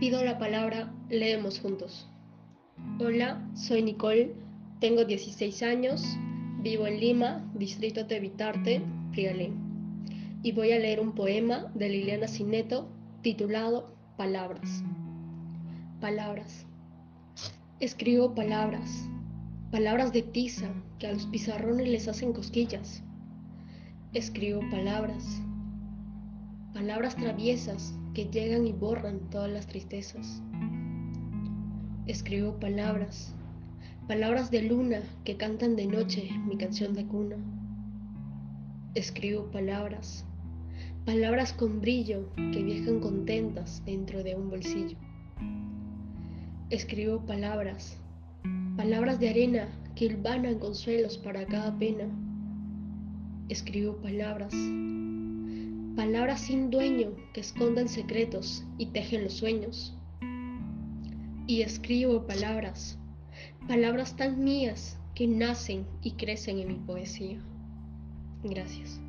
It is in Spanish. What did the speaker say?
Pido la palabra, leemos juntos. Hola, soy Nicole, tengo 16 años, vivo en Lima, distrito de Vitarte, Prialín, y voy a leer un poema de Liliana Cineto titulado Palabras. Palabras. Escribo palabras, palabras de tiza que a los pizarrones les hacen cosquillas. Escribo palabras, palabras traviesas que llegan y borran todas las tristezas. Escribo palabras, palabras de luna que cantan de noche mi canción de cuna. Escribo palabras, palabras con brillo que viajan contentas dentro de un bolsillo. Escribo palabras, palabras de arena que hilvanan consuelos para cada pena. Escribo palabras, palabras sin dueño que esconden secretos y tejen los sueños. Y escribo palabras, palabras tan mías que nacen y crecen en mi poesía. Gracias.